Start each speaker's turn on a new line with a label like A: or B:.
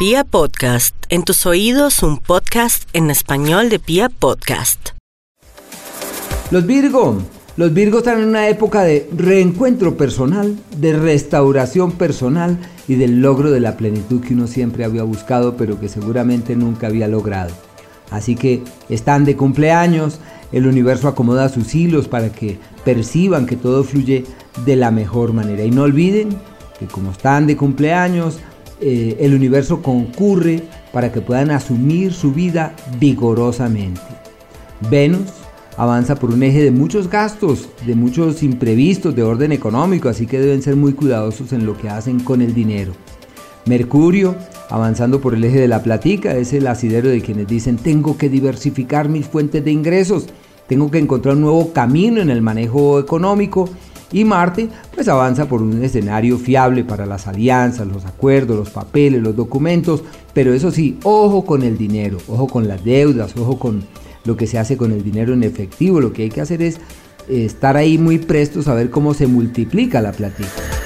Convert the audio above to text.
A: Pia Podcast, en tus oídos un podcast en español de Pia Podcast.
B: Los Virgo, los Virgos están en una época de reencuentro personal, de restauración personal y del logro de la plenitud que uno siempre había buscado pero que seguramente nunca había logrado. Así que están de cumpleaños, el universo acomoda sus hilos para que perciban que todo fluye de la mejor manera. Y no olviden que como están de cumpleaños, eh, el universo concurre para que puedan asumir su vida vigorosamente. Venus avanza por un eje de muchos gastos, de muchos imprevistos de orden económico, así que deben ser muy cuidadosos en lo que hacen con el dinero. Mercurio, avanzando por el eje de la platica, es el asidero de quienes dicen tengo que diversificar mis fuentes de ingresos, tengo que encontrar un nuevo camino en el manejo económico y Marte pues avanza por un escenario fiable para las alianzas, los acuerdos, los papeles, los documentos, pero eso sí, ojo con el dinero, ojo con las deudas, ojo con lo que se hace con el dinero en efectivo, lo que hay que hacer es estar ahí muy prestos a ver cómo se multiplica la platita.